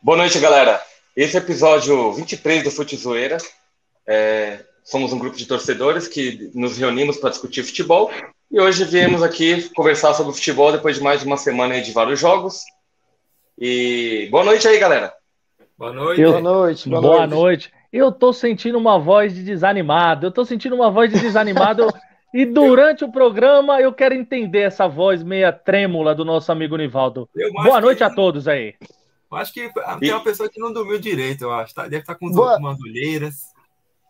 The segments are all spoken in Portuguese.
Boa noite, galera. Esse é o episódio 23 do Fute Zoeira. É, somos um grupo de torcedores que nos reunimos para discutir futebol e hoje viemos aqui conversar sobre futebol depois de mais de uma semana de vários jogos. E boa noite aí, galera. Boa noite. Eu... Boa noite. Boa, boa noite. noite. Eu tô sentindo uma voz de desanimado. Eu tô sentindo uma voz de desanimado. e durante o programa eu quero entender essa voz meia trêmula do nosso amigo Nivaldo. Boa noite que... a todos aí. Eu acho que tem uma pessoa que não dormiu direito, eu acho. Tá? Deve estar com Boa... mandulheiras.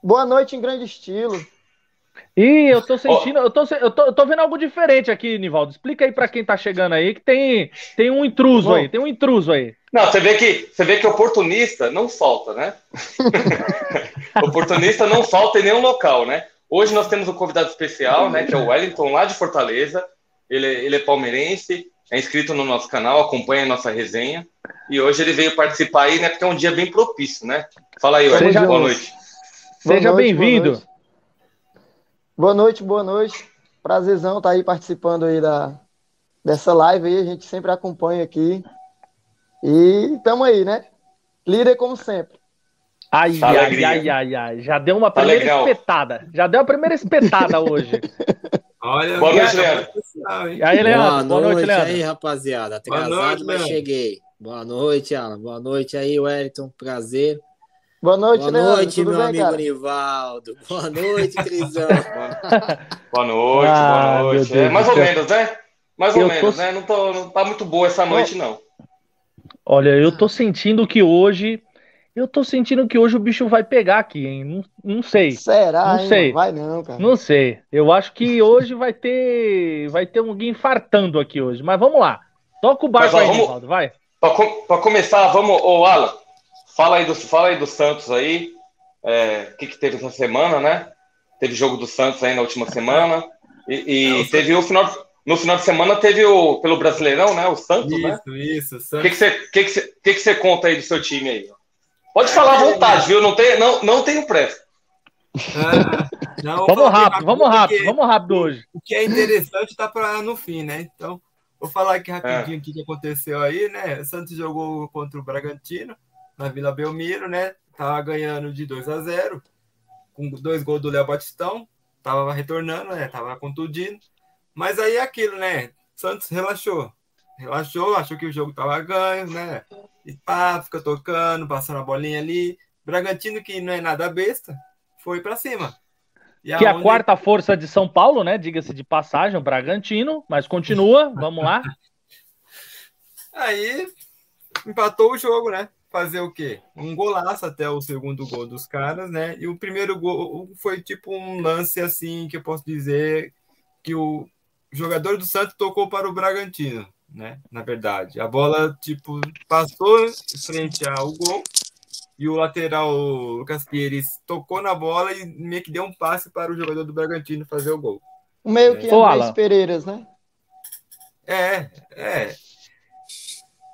Boa noite em grande estilo. Ih, eu tô sentindo, oh. eu, tô, eu, tô, eu tô vendo algo diferente aqui, Nivaldo. Explica aí para quem tá chegando aí que tem, tem um intruso aí, tem um intruso aí. Não, você vê que você vê que oportunista não falta, né? oportunista não falta em nenhum local, né? Hoje nós temos um convidado especial, né, que é o Wellington lá de Fortaleza. Ele, ele é palmeirense, é inscrito no nosso canal, acompanha a nossa resenha. E hoje ele veio participar aí, né? Porque é um dia bem propício, né? Fala aí, Seja, boa noite. Seja bem-vindo. Boa noite, boa noite. Prazerzão estar tá aí participando aí da, dessa live aí. A gente sempre acompanha aqui. E estamos aí, né? Líder como sempre. Ai, ai, ai, ai, ai, Já deu uma primeira tá espetada. Já deu a primeira espetada hoje. Olha, boa noite, Leandro. E aí, Leandro? Boa, boa noite, Leandro. aí, rapaziada. Atrasado, noite, mas Leandro. cheguei. Boa noite, Alan. Boa noite aí, Wellington. Prazer. Boa noite, Boa Leandro. noite, meu bem, amigo cara? Nivaldo. Boa noite, Crisão. boa noite, ah, boa noite. É, mais ou menos, né? Mais ou eu menos, tô... né? Não, tô, não tá muito boa essa noite, não. Olha, eu tô sentindo que hoje. Eu tô sentindo que hoje o bicho vai pegar aqui, hein? Não, não sei. Será? Não hein? sei. Não vai não, cara. Não sei. Eu acho que hoje vai ter. Vai ter alguém fartando aqui hoje. Mas vamos lá. Toca o barco aí, vamos... vai. Para com, começar, vamos, ô Alan, fala aí do, fala aí do Santos aí. É, o que, que teve essa semana, né? Teve jogo do Santos aí na última semana. E, e teve o final. No final de semana teve o pelo Brasileirão, né? O Santos, isso, né? Isso, isso. O que, que, você, que, que, você, que, que você conta aí do seu time aí? Pode falar à vontade, viu? Não, tem, não, não tenho pressa. Ah, não, vamos rápido, vamos rápido, vamos rápido hoje. O que é interessante tá para no fim, né? Então, Vou falar aqui rapidinho é. o que aconteceu aí, né? O Santos jogou contra o Bragantino na Vila Belmiro, né? Tava ganhando de 2 a 0 com dois gols do Léo Batistão. Tava retornando, né? Tava contundindo. Mas aí é aquilo, né? Santos relaxou. Relaxou, achou que o jogo tava ganho, né? E pá, fica tocando, passando a bolinha ali. Bragantino, que não é nada besta, foi para cima que é a quarta força de São Paulo, né? Diga-se de passagem, o Bragantino, mas continua, vamos lá. Aí empatou o jogo, né? Fazer o quê? Um golaço até o segundo gol dos caras, né? E o primeiro gol foi tipo um lance assim que eu posso dizer que o jogador do Santos tocou para o Bragantino, né? Na verdade, a bola tipo passou em frente ao gol e o lateral o Lucas Pires tocou na bola e meio que deu um passe para o jogador do Bragantino fazer o gol. O meio que é Andrés Pereiras, né? É, é.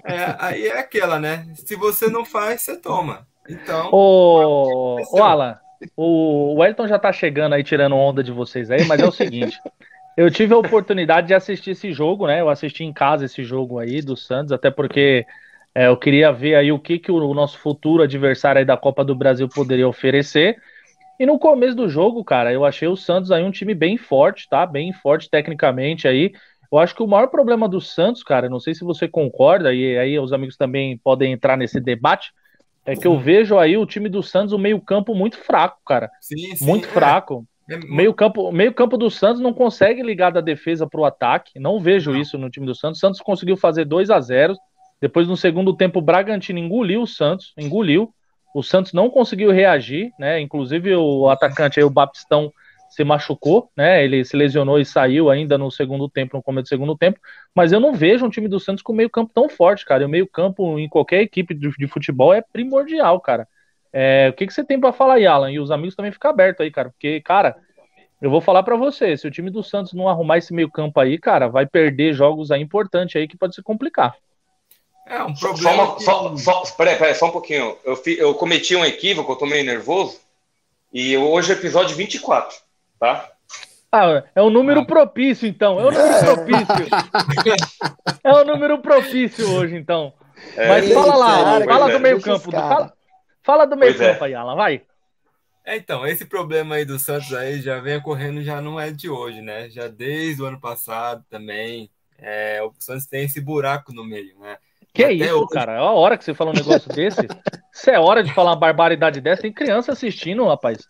É, aí é aquela, né? Se você não faz, você toma. Então. Ô, ô Alan, o Wellington já tá chegando aí, tirando onda de vocês aí, mas é o seguinte. eu tive a oportunidade de assistir esse jogo, né? Eu assisti em casa esse jogo aí do Santos, até porque é, eu queria ver aí o que, que o nosso futuro adversário aí da Copa do Brasil poderia oferecer. E no começo do jogo, cara, eu achei o Santos aí um time bem forte, tá? Bem forte tecnicamente aí. Eu acho que o maior problema do Santos, cara, não sei se você concorda, e aí os amigos também podem entrar nesse debate, é que eu vejo aí o time do Santos, o meio-campo muito fraco, cara. Sim, sim, muito é. fraco. É... Meio-campo meio campo do Santos não consegue ligar da defesa para o ataque. Não vejo não. isso no time do Santos. O Santos conseguiu fazer 2 a 0 depois, no segundo tempo, o Bragantino engoliu o Santos, engoliu. O Santos não conseguiu reagir, né? Inclusive o atacante aí, o Baptistão, se machucou, né? Ele se lesionou e saiu ainda no segundo tempo, no começo do segundo tempo. Mas eu não vejo um time do Santos com meio campo tão forte, cara. E o meio campo em qualquer equipe de, de futebol é primordial, cara. É, o que, que você tem para falar aí, Alan? E os amigos também ficam abertos aí, cara. Porque, cara, eu vou falar para você, se o time do Santos não arrumar esse meio campo aí, cara, vai perder jogos aí importantes aí que pode se complicar. É um problema. Só, uma, que... só, só, peraí, peraí, só um pouquinho. Eu, fi, eu cometi um equívoco, eu tô meio nervoso. E hoje é episódio 24, tá? Ah, é um número ah. propício, então. É um número propício. é um número propício hoje, então. É, Mas fala lá, fala do meio campo. Fala, fala do meio campo aí, Alan, vai. É, então, esse problema aí do Santos aí já vem ocorrendo, já não é de hoje, né? Já desde o ano passado também. É, o Santos tem esse buraco no meio, né? Que é isso, hoje... cara? É a hora que você fala um negócio desse. Se é hora de falar uma barbaridade dessa, tem criança assistindo, rapaz.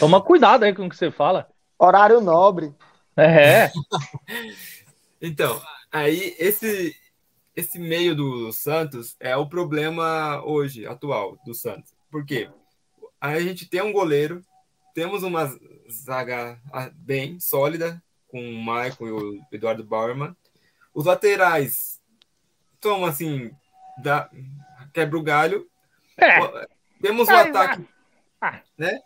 Toma cuidado aí com o que você fala. Horário nobre. É. então, aí esse esse meio do Santos é o problema hoje, atual, do Santos. Por quê? a gente tem um goleiro, temos uma zaga bem sólida, com o Michael e o Eduardo Bauerman. Os laterais estão assim, da, quebra o galho. É. Temos um ataque. Ah. Né?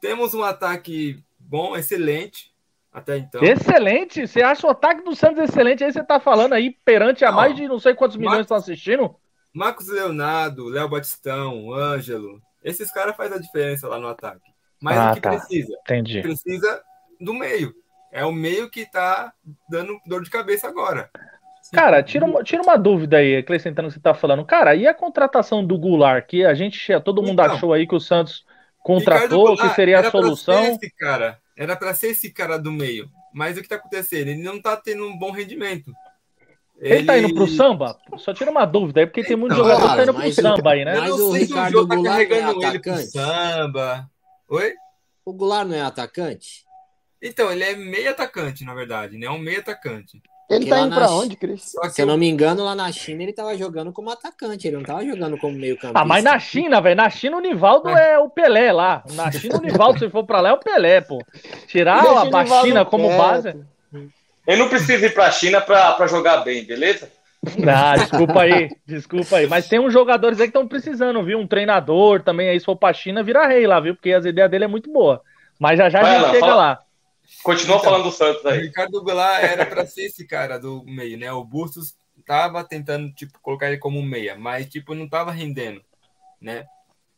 Temos um ataque bom, excelente. Até então. Excelente! Você acha o ataque do Santos excelente? Aí você tá falando aí perante a não, mais de não sei quantos milhões estão assistindo? Marcos Leonardo, Léo Batistão, Ângelo, esses caras fazem a diferença lá no ataque. Mas ah, o que tá. precisa? Entendi. Precisa do meio. É o meio que tá dando dor de cabeça agora. Cara, tira uma, tira uma dúvida aí, acrescentando o que você tá falando. Cara, e a contratação do Goulart, que a gente, todo mundo então, achou aí que o Santos contratou, que seria a solução. Esse cara, era para ser esse cara do meio. Mas o que tá acontecendo? Ele não tá tendo um bom rendimento. Ele, ele tá indo pro samba? Só tira uma dúvida aí, porque tem muito então, jogador que tá indo pro samba aí, né? Mas o Ricardo o tá Goulart tá carregando é ele pro samba. Oi? O Goulart não é atacante? Então, ele é meio atacante, na verdade, né? É um meio atacante. Ele tá indo pra onde, Cris? Se eu não me engano, lá na China ele tava jogando como atacante, ele não tava jogando como meio campista. Ah, mas na China, velho, na China o Nivaldo é. é o Pelé lá. Na China o Nivaldo, se for pra lá, é o Pelé, pô. Tirar Deixa a China como base... Eu não preciso ir para a China para jogar bem, beleza? Ah, desculpa aí, desculpa aí. Mas tem uns jogadores aí que estão precisando, viu? Um treinador também aí, se for pra China, vira rei lá, viu? Porque as ideias dele é muito boa. Mas já já Vai a gente lá, chega fala... lá. Continua então, falando do Santos aí. O Ricardo Goulart era para ser esse cara do meio, né? O Bustos tava tentando, tipo, colocar ele como meia, mas, tipo, não tava rendendo, né?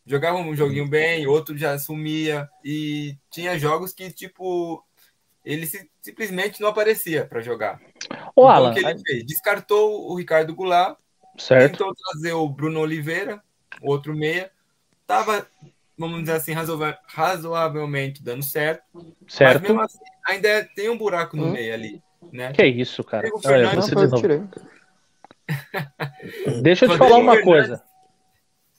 Jogava um joguinho bem, outro já sumia, e tinha jogos que, tipo, ele se, simplesmente não aparecia para jogar. O então, Alan, o que ele fez? Descartou o Ricardo Goulart, certo. tentou trazer o Bruno Oliveira, outro meia, tava, vamos dizer assim, razoavelmente dando certo. Certo. Mas mesmo assim, ainda tem um buraco no hum. meio ali, né? Que isso, cara? Olha, você de novo. Deixa eu te falar uma coisa.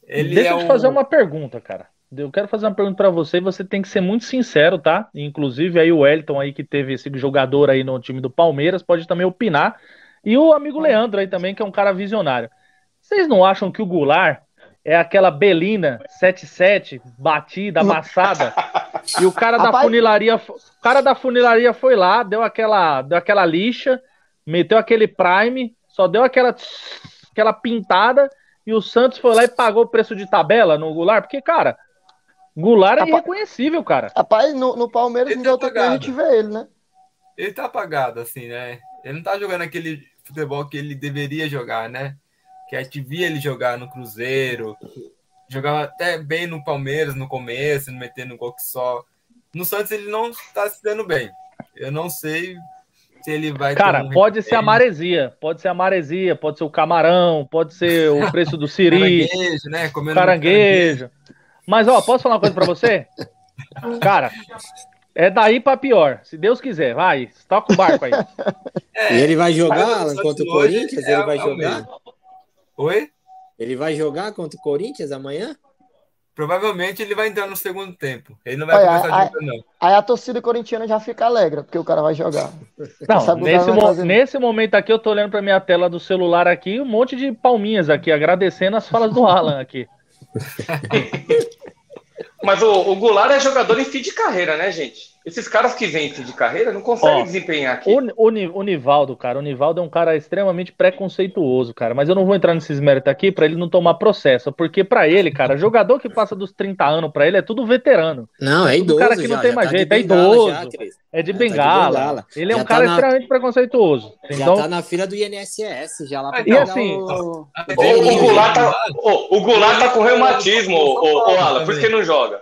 Ele Deixa é eu te fazer uma pergunta, cara. Eu quero fazer uma pergunta para você, você tem que ser muito sincero, tá? Inclusive aí o Wellington aí que teve esse jogador aí no time do Palmeiras pode também opinar. E o amigo Leandro aí também, que é um cara visionário. Vocês não acham que o Goulart é aquela Belina 77 batida, amassada? e o cara da funilaria, o cara da funilaria foi lá, deu aquela, deu aquela lixa, meteu aquele prime, só deu aquela aquela pintada e o Santos foi lá e pagou o preço de tabela no Goulart, porque cara, Goulart é Rapaz, irreconhecível, cara. Rapaz, no, no Palmeiras ele não tá deu a gente vê ele, né? Ele tá apagado, assim, né? Ele não tá jogando aquele futebol que ele deveria jogar, né? Que a gente via ele jogar no Cruzeiro, jogava até bem no Palmeiras no começo, metendo um gol que só. No Santos ele não tá se dando bem. Eu não sei se ele vai. Cara, um pode ser a maresia, pode ser a maresia, pode ser o camarão, pode ser o preço do siri. caranguejo, né? Comendo caranguejo. caranguejo. Mas, ó, posso falar uma coisa pra você? Cara, é daí pra pior. Se Deus quiser, vai, toca o barco aí. É, e ele vai jogar, Alan, contra o Corinthians? É, ele vai jogar? Oi? Ele vai jogar contra o Corinthians amanhã? Provavelmente ele vai entrar no segundo tempo. Ele não vai Olha, começar a jogar, não. Aí a torcida corintiana já fica alegre, porque o cara vai jogar. Não, nesse, mo nesse momento aqui, eu tô olhando pra minha tela do celular aqui, um monte de palminhas aqui, agradecendo as falas do Alan aqui. Mas o, o Goulart é jogador em fim de carreira, né, gente? Esses caras que vêm de carreira não conseguem Ó, desempenhar aqui. O, o, o Nivaldo, cara, o Nivaldo é um cara extremamente preconceituoso, cara. Mas eu não vou entrar nesses méritos aqui para ele não tomar processo. Porque para ele, cara, jogador que passa dos 30 anos para ele é tudo veterano. Não, é idoso. O cara que já, não tem mais tá jeito, é idoso. Já, é de bengala. Tá de bengala. Ele é já um tá cara na... extremamente preconceituoso. Já então... tá na fila do INSS, já lá pra E assim, o... O, o, Goulart tá, o, o Goulart tá com reumatismo, o, o, o Alan, por isso que ele não joga.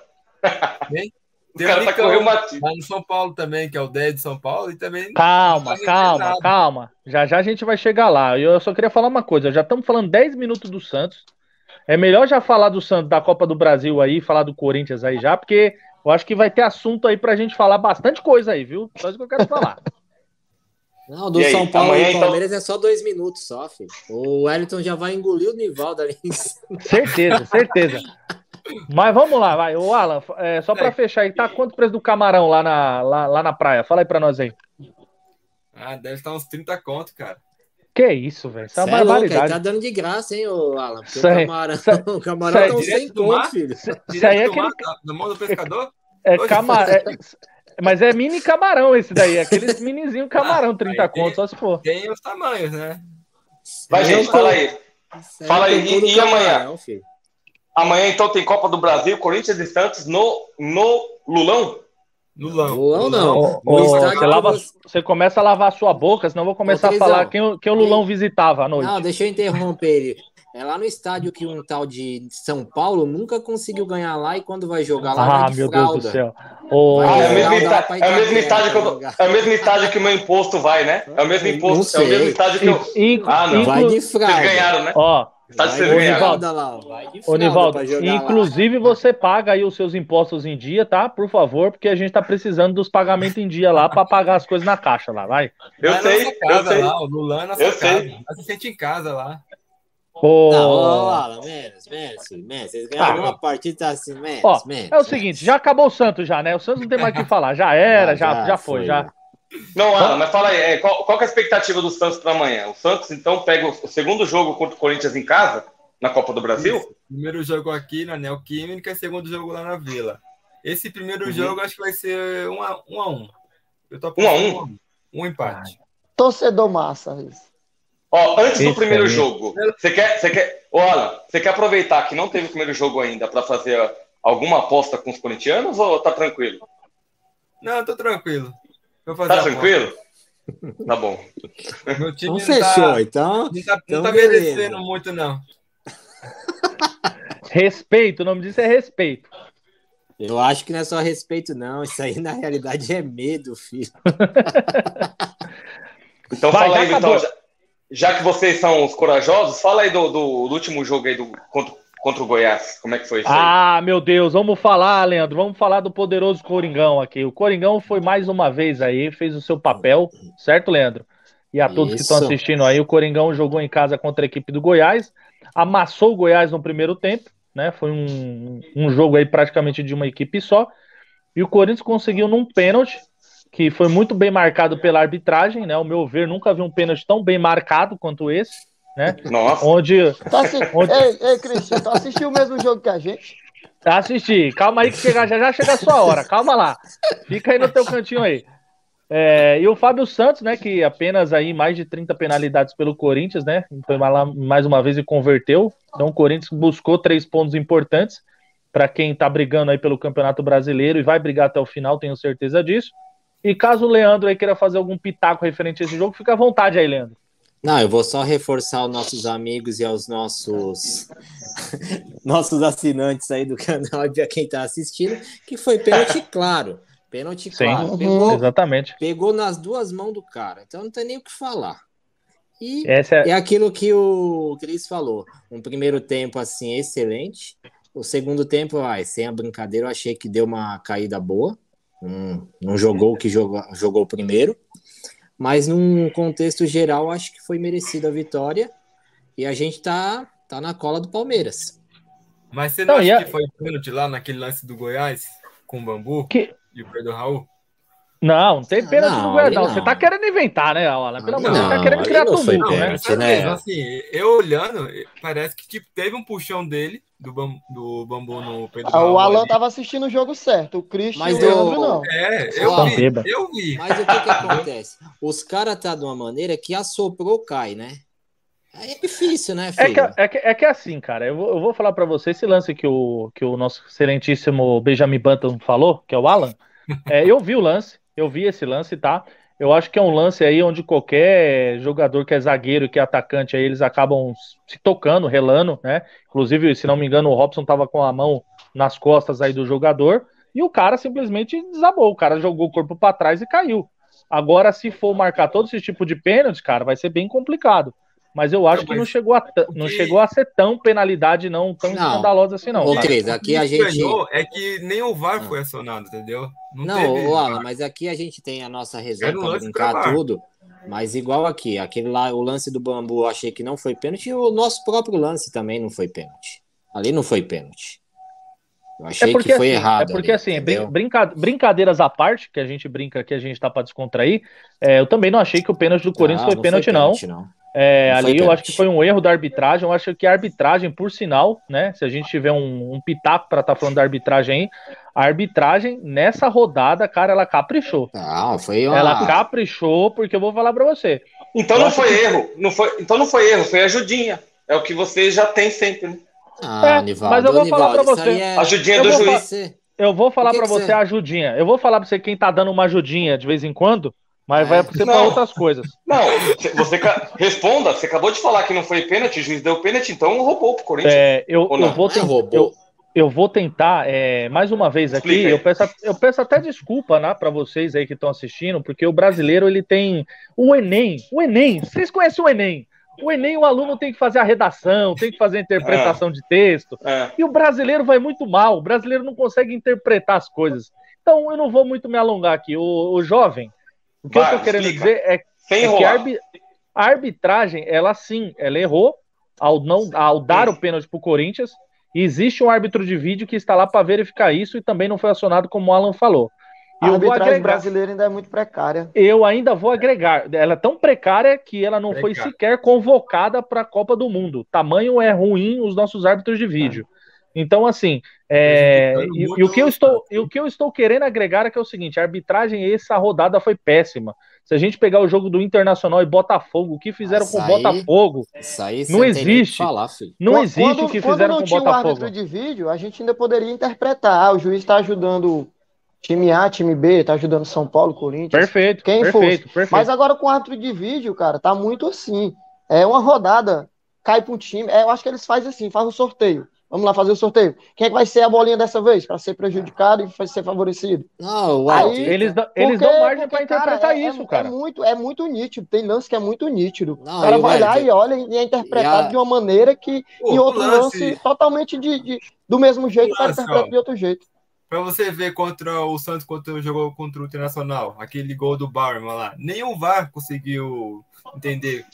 O cara tá correndo uma... Lá no São Paulo também, que é o 10 de São Paulo, e também. Calma, calma, calma. Já já a gente vai chegar lá. Eu só queria falar uma coisa. Já estamos falando 10 minutos do Santos. É melhor já falar do Santos, da Copa do Brasil aí, falar do Corinthians aí já, porque eu acho que vai ter assunto aí pra gente falar bastante coisa aí, viu? Só isso que eu quero falar. Não, do São Paulo Amanhã, e então? Palmeiras então... é só dois minutos só, filho. O Wellington já vai engolir o Nivaldo ali. Certeza, certeza. Mas vamos lá, vai. O Alan, é, só para é. fechar aí, tá quanto o preço do camarão lá na, lá, lá na praia? Fala aí para nós aí. Ah, deve estar uns 30 conto, cara. Que isso, velho? Isso é uma barbaridade. tá dando de graça, hein, ô Alan? Porque o camarão, o camarão tá uns 100 conto, filho. Isso aí é aquele... Na mão do pescador? É, camarão. É, mas é mini camarão esse daí, aqueles minizinho camarão, 30 ah, conto, só se for. Tem os tamanhos, né? Vai, gente, fala aí. Fala aí, e, e amanhã? Filho. Amanhã, então, tem Copa do Brasil, Corinthians e Santos no, no Lulão? Lulão. Lulão não. você, lava, você, começa a lavar a sua boca, senão eu vou começar a falar quem, quem o Lulão visitava à noite. Não, deixa eu interromper ele. É lá no estádio que um tal de São Paulo nunca conseguiu ganhar lá e quando vai jogar lá ah, vai de meu fralda. Deus do céu. Oh. Ah, é, o mesmo estádio, é, o mesmo estádio que eu, é o mesmo estádio que o meu imposto vai, né? É o mesmo imposto, é o mesmo estádio que eu. ah, não. Vai de fralda. Vocês ganharam, né? Ó, Ô, Nivaldo, inclusive lá. você paga aí os seus impostos em dia, tá? Por favor, porque a gente tá precisando dos pagamentos em dia lá para pagar as coisas na caixa lá, vai. Eu vai sei, casa, eu sei. Lá, o Lula na eu casa. sei. Você sente em casa lá. Pô. Não, Alan, menos, menos, menos. Vocês ganharam ah, uma partida assim, menos, ó, menos. É o seguinte, já acabou o Santos já, né? O Santos não tem mais o que falar. Já era, já, já, já foi, foi, já. Não, Alan, mas fala aí, é, qual, qual é a expectativa do Santos para amanhã? O Santos, então, pega o segundo jogo contra o Corinthians em casa, na Copa do Brasil? Isso. Primeiro jogo aqui na Neoquímica e segundo jogo lá na Vila. Esse primeiro uhum. jogo acho que vai ser um a um. A um. Eu tô um a um? Um empate. Torcedor massa, isso. Ó, antes do primeiro jogo, você quer, você quer, ô Alan, você quer aproveitar que não teve o primeiro jogo ainda para fazer alguma aposta com os corintianos ou tá tranquilo? Não, tô tranquilo. Tá tranquilo? Tá bom. Meu time então fechou, tá, então. Não tá, então não tá merecendo muito, não. respeito, o nome disso é respeito. Eu acho que não é só respeito, não. Isso aí, na realidade, é medo, filho. então Vai, fala aí, Vitão. Já, já, que vocês são os corajosos, fala aí do, do, do último jogo aí do, contra, contra o Goiás. Como é que foi isso Ah, meu Deus, vamos falar, Leandro. Vamos falar do poderoso Coringão aqui. O Coringão foi mais uma vez aí, fez o seu papel, certo, Leandro? E a todos isso. que estão assistindo aí, o Coringão jogou em casa contra a equipe do Goiás, amassou o Goiás no primeiro tempo né? Foi um, um jogo aí praticamente de uma equipe só. E o Corinthians conseguiu num pênalti, que foi muito bem marcado pela arbitragem, né? Ao meu ver, nunca vi um pênalti tão bem marcado quanto esse, né? Nossa. Onde. Tá assi... onde... Ei, ei, Cristian, tu assistiu o mesmo jogo que a gente? Assisti. Calma aí que chega, já já chega a sua hora. Calma lá. Fica aí no teu cantinho aí. É, e o Fábio Santos, né, que apenas aí mais de 30 penalidades pelo Corinthians, né, foi lá mais uma vez e converteu. Então o Corinthians buscou três pontos importantes para quem está brigando aí pelo Campeonato Brasileiro e vai brigar até o final, tenho certeza disso. E caso o Leandro aí queira fazer algum pitaco referente a esse jogo, fica à vontade aí, Leandro. Não, eu vou só reforçar aos nossos amigos e aos nossos nossos assinantes aí do canal e a quem está assistindo, que foi pênalti claro. Pênalti Sim, claro. Pegou, exatamente. Pegou nas duas mãos do cara. Então não tem nem o que falar. E é... é... aquilo que o Cris falou. Um primeiro tempo, assim, excelente. O segundo tempo, ai, sem a brincadeira, eu achei que deu uma caída boa. Hum, não jogou o que jogou, jogou primeiro. Mas num contexto geral, acho que foi merecida a vitória. E a gente tá, tá na cola do Palmeiras. Mas você não, não acha a... que foi pênalti lá naquele lance do Goiás com o bambu? Que... E o Pedro Raul? Não, não tem pena não, do Goiás, não. Você tá querendo inventar, né, Alan? Pelo amor de Deus, você tá querendo criar tumulto, né? Né? assim, eu olhando, parece que tipo, teve um puxão dele do, bambu, do bambu no Pedro ah, O Alan ali. tava assistindo o jogo certo, o Christian Mas e o Leandro não. É, eu vi, eu vi. Mas o que que acontece? Os caras tá de uma maneira que assoprou cai, né? É difícil, né, filho? É que, é que, é que é assim, cara. Eu vou, eu vou falar para você esse lance que o, que o nosso excelentíssimo Benjamin Button falou, que é o Alan. É, eu vi o lance, eu vi esse lance, tá? Eu acho que é um lance aí onde qualquer jogador que é zagueiro, que é atacante, aí eles acabam se tocando, relando, né? Inclusive, se não me engano, o Robson tava com a mão nas costas aí do jogador e o cara simplesmente desabou. O cara jogou o corpo para trás e caiu. Agora, se for marcar todo esse tipo de pênalti, cara, vai ser bem complicado. Mas eu acho não, que não chegou, a não chegou a ser tão penalidade, não tão não. escandalosa assim, não. Ô, Cris, aqui a gente. É que nem o VAR foi acionado, entendeu? Não, não Alan, mas aqui a gente tem a nossa reserva para brincar tudo. Mas igual aqui, aquele lá, o lance do bambu, eu achei que não foi pênalti, e o nosso próprio lance também não foi pênalti. Ali não foi pênalti. Eu achei é porque, que foi assim, errado. É porque ali, assim, brinca, brincadeiras à parte, que a gente brinca que a gente tá para descontrair, é, eu também não achei que o pênalti do Corinthians ah, foi, pênalti, foi pênalti, não. não. É, ali eu acho que foi um erro da arbitragem. Eu acho que a arbitragem, por sinal, né? Se a gente tiver um, um pitaco para estar tá falando da arbitragem aí, a arbitragem nessa rodada, cara, ela caprichou. Não, foi uma... Ela caprichou, porque eu vou falar para você. Então não foi que... erro. Não foi, então não foi erro, foi ajudinha. É o que vocês já têm sempre. Né? Ah, é, Nivaldo, mas eu vou Nivaldo, falar para você. É... Ajudinha do juiz. Eu vou falar para você, você a ajudinha. Eu vou falar para você quem tá dando uma ajudinha de vez em quando, mas é. vai ser para outras coisas. Não, você responda. Você acabou de falar que não foi pênalti, o juiz deu pênalti, então roubou pro Corinthians. É, eu, eu vou tentar. Eu, eu vou tentar, é, mais uma vez aqui, eu peço, eu peço até desculpa né, para vocês aí que estão assistindo, porque o brasileiro ele tem o Enem. O Enem, vocês conhecem o Enem? O Enem, o aluno tem que fazer a redação, tem que fazer a interpretação é. de texto. É. E o brasileiro vai muito mal. O brasileiro não consegue interpretar as coisas. Então, eu não vou muito me alongar aqui. O, o jovem, o que vai, eu estou querendo explica. dizer é, é que a, arbi a, arbitragem, ela sim, ela errou ao, não, ao dar o pênalti para o Corinthians. E existe um árbitro de vídeo que está lá para verificar isso e também não foi acionado, como o Alan falou. E a arbitragem agregar... brasileira ainda é muito precária. Eu ainda vou agregar. Ela é tão precária que ela não foi sequer convocada para a Copa do Mundo. Tamanho é ruim os nossos árbitros de vídeo. É. Então, assim, é... e, e, o que eu estou, e o que eu estou querendo agregar é que é o seguinte: a arbitragem essa rodada foi péssima. Se a gente pegar o jogo do Internacional e Botafogo, o que fizeram com o Botafogo, aí não existe. Falar, não existe quando, o que fizeram com o Botafogo. Quando não tinha o árbitro de vídeo, a gente ainda poderia interpretar. Ah, o juiz está ajudando time A, time B, está ajudando São Paulo, Corinthians. Perfeito. Quem perfeito, fosse. Perfeito. Mas agora com o árbitro de vídeo, cara, tá muito assim. É uma rodada, cai para um time. É, eu acho que eles fazem assim, faz um sorteio. Vamos lá fazer o sorteio. Quem é que vai ser a bolinha dessa vez? Para ser prejudicado e vai ser favorecido? Não, uau. Aí, eles, dão, eles dão margem para interpretar cara, é, é isso, é, cara. É muito, é muito nítido. Tem lance que é muito nítido. Não, o cara vai lá e olha e é interpretado a... de uma maneira que Pô, em outro lance, lance totalmente de, de, do mesmo jeito, o cara interpreta de outro jeito. Pra você ver contra o Santos quando jogou contra o Internacional, aquele gol do Bauerman lá, nenhum VAR conseguiu entender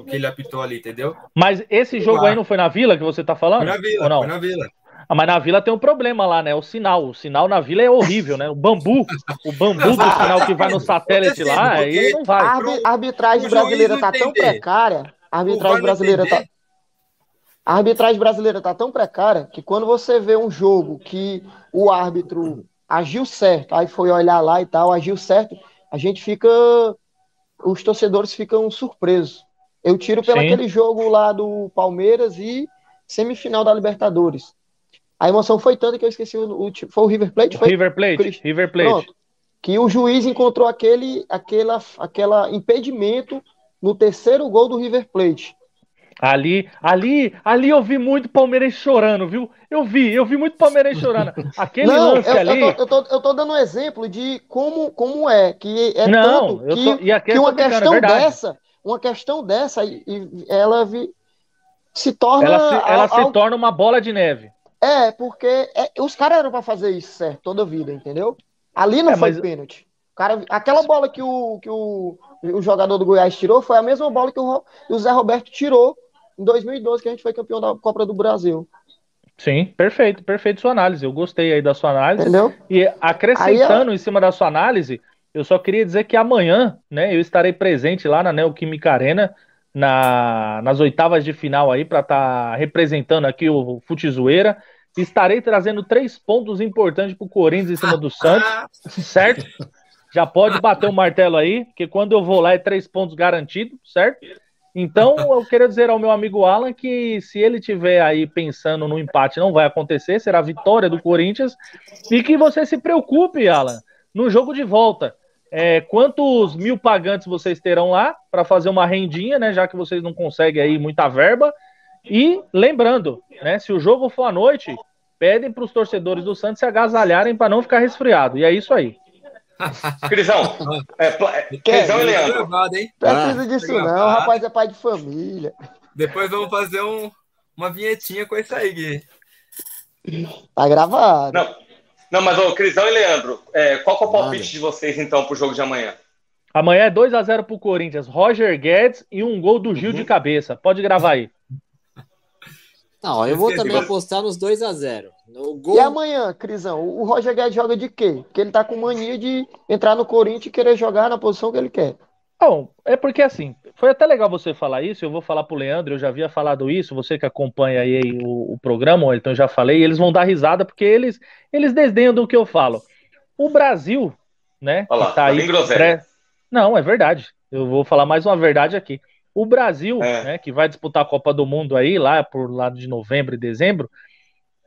o que ele apitou ali, entendeu? Mas esse jogo aí não foi na Vila que você tá falando? Foi na Vila, ou não? foi na Vila. Ah, mas na Vila tem um problema lá, né? O sinal. O sinal na Vila é horrível, né? O bambu, o bambu do sinal que vai no satélite lá, aí não vai. A arbitragem brasileira tá tão precária. A arbitragem brasileira tá. A arbitragem brasileira tá tão precária que quando você vê um jogo que o árbitro agiu certo, aí foi olhar lá e tal, agiu certo, a gente fica. Os torcedores ficam surpresos. Eu tiro pelo Sim. aquele jogo lá do Palmeiras e semifinal da Libertadores. A emoção foi tanta que eu esqueci o, o foi o River Plate, foi? River Plate, River Plate. Pronto. Que o juiz encontrou aquele aquela aquela impedimento no terceiro gol do River Plate. Ali, ali, ali eu vi muito palmeirense chorando, viu? Eu vi, eu vi muito palmeirense chorando. Aquele não, lance eu, ali. Eu tô, eu, tô, eu tô dando um exemplo de como, como é, que é não, tanto que, tô, que uma questão é dessa uma questão dessa e, ela vi, se torna. Ela se, ela se torna uma bola de neve. É, porque é, os caras eram para fazer isso certo toda a vida, entendeu? Ali não é, foi mas... pênalti. Cara, aquela bola que, o, que o, o jogador do Goiás tirou foi a mesma bola que o, o Zé Roberto tirou em 2012, que a gente foi campeão da Copa do Brasil. Sim, perfeito, perfeito sua análise. Eu gostei aí da sua análise. Entendeu? E acrescentando aí, em cima da sua análise, eu só queria dizer que amanhã, né, eu estarei presente lá na Neoquímica Arena, na, nas oitavas de final aí, para estar tá representando aqui o Futizoeira. Estarei trazendo três pontos importantes para o Corinthians em cima do Santos, certo? Já pode bater o martelo aí, que quando eu vou lá é três pontos garantido, certo? Então, eu quero dizer ao meu amigo Alan que se ele tiver aí pensando no empate, não vai acontecer, será a vitória do Corinthians. E que você se preocupe, Alan, no jogo de volta é, quantos mil pagantes vocês terão lá para fazer uma rendinha, né? Já que vocês não conseguem aí muita verba. E lembrando, né? Se o jogo for à noite, pedem para os torcedores do Santos se agasalharem para não ficar resfriado. E é isso aí. Crisão, é, é, Crisão e Leandro. Gravado, hein? Precisa ah, disso não, o rapaz é pai de família. Depois vamos fazer um, uma vinhetinha com isso aí, Gui. Tá gravado. Não, não mas ô, Crisão e Leandro, é, qual é o palpite de vocês então pro jogo de amanhã? Amanhã é 2x0 pro Corinthians. Roger Guedes e um gol do Gil uhum. de cabeça. Pode gravar aí. Não, eu vou também apostar nos 2 a 0 gol... E amanhã, Crisão, o Roger Guedes joga de quê? Porque ele tá com mania de entrar no Corinthians e querer jogar na posição que ele quer. Bom, é porque assim, foi até legal você falar isso, eu vou falar pro Leandro, eu já havia falado isso, você que acompanha aí o, o programa, então já falei, eles vão dar risada porque eles, eles desdenham do que eu falo. O Brasil, né, Olha lá, tá, tá aí... Pré... Não, é verdade, eu vou falar mais uma verdade aqui. O Brasil, é. né, que vai disputar a Copa do Mundo aí, lá por lado de novembro e dezembro,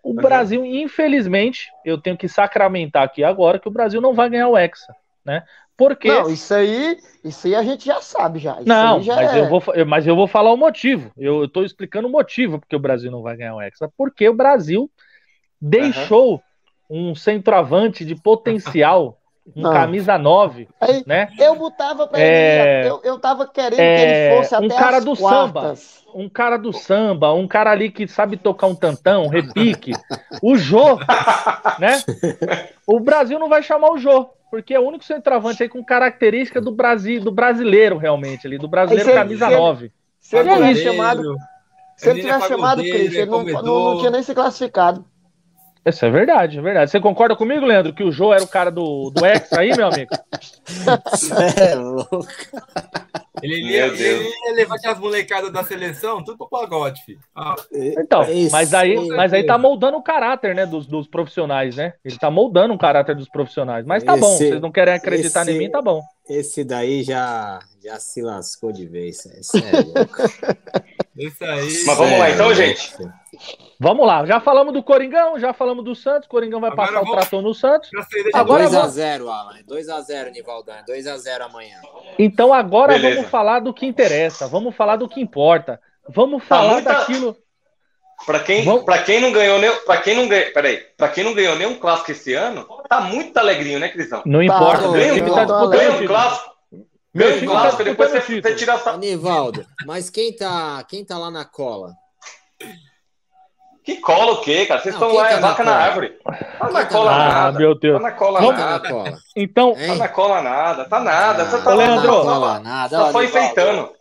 o uhum. Brasil, infelizmente, eu tenho que sacramentar aqui agora que o Brasil não vai ganhar o Hexa, né? Porque... Não, isso aí, isso aí a gente já sabe já. Isso não, já mas, é... eu vou, mas eu vou falar o motivo. Eu estou explicando o motivo porque o Brasil não vai ganhar o Hexa. Porque o Brasil deixou uhum. um centroavante de potencial um não. camisa 9, Aí, né? Eu botava pra é... ele, eu, eu tava querendo é... que ele é, fosse até um cara do quartas. samba, um cara do samba, um cara ali que sabe tocar um tantão, um repique, o Jô, né? O Brasil não vai chamar o Jô, porque é o único centroavante aí com característica do Brasil, do brasileiro realmente ali, do brasileiro se camisa 9. Se ele, tivesse chamado, se ele tivesse chamado Cris, ele não, não, não tinha nem se classificado. Isso é verdade, é verdade. Você concorda comigo, Leandro, que o Jô era o cara do, do Extra aí, meu amigo? é louco. Ele ia, ele ia levar as molecadas da seleção, tudo pro pagode, filho. Ah. Então, mas aí, mas aí tá moldando o caráter, né, dos, dos profissionais, né? Ele tá moldando o caráter dos profissionais. Mas tá esse, bom, vocês não querem acreditar esse, em mim, tá bom. Esse daí já, já se lascou de vez. Esse é louco. Esse aí. Mas vamos lá então, gente. Vamos lá, já falamos do Coringão, já falamos do Santos. Coringão vai Agora passar vou... o trator no Santos. Agora 2x0, Alan. 2x0, Nivaldão. 2x0 amanhã. Então agora Beleza. vamos falar do que interessa. Vamos falar do que importa. Vamos tá falar tá muita... daquilo. Para quem, vamos... Pra quem não ganhou nem, para quem não ganhou, peraí, para quem não ganhou nenhum clássico esse ano, tá muito alegrinho, né, Crisão? Não tá, importa, ganha, tá ganha um clássico. Ganha um clássico, depois você, você tira a... Nivaldo, mas quem tá, quem tá lá na cola? Que cola o quê, cara? Vocês estão lá, tá é vaca na, na árvore. Tá na cola ah, nada. meu Deus. Tá na cola Vamos... nada. Cola. Então. Tá na cola nada. Tá nada. Ah, você tá Leandro. Só, cola, nada. só foi enfeitando.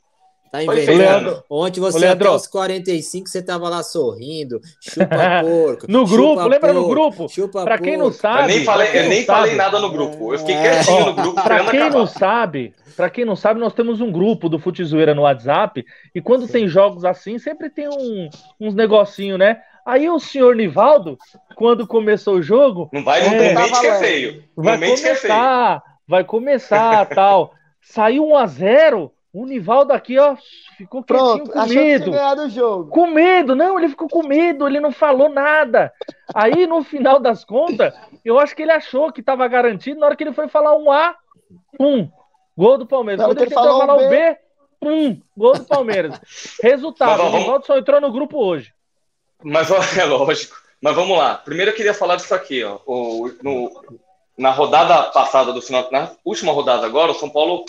Tá inventando. Ontem você Leandro. até os 45 você tava lá sorrindo, chupa porco. no grupo, lembra no grupo? Chupa pra quem não sabe. Eu nem falei, eu nem falei nada no grupo. Eu fiquei é. quietinho no grupo. Pra quem acabar. não sabe, para quem não sabe, nós temos um grupo do Futezoeira no WhatsApp e quando Sim. tem jogos assim, sempre tem um, uns negocinho, né? Aí o senhor Nivaldo, quando começou o jogo. Não vai, não é, mente que é feio. Vai começar, é feio. vai começar, tal. Saiu 1 a 0 o Nivaldo aqui, ó, ficou Pronto, com medo. o jogo. Com medo, não, ele ficou com medo, ele não falou nada. Aí, no final das contas, eu acho que ele achou que estava garantido. Na hora que ele foi falar um A, um, gol do Palmeiras. Quando ele, ele tentou falar o B, B, um, gol do Palmeiras. Resultado, o Nivaldo só entrou no grupo hoje. Mas é lógico. Mas vamos lá. Primeiro eu queria falar disso aqui, ó. O, no, na rodada passada do final, na última rodada agora, o São Paulo.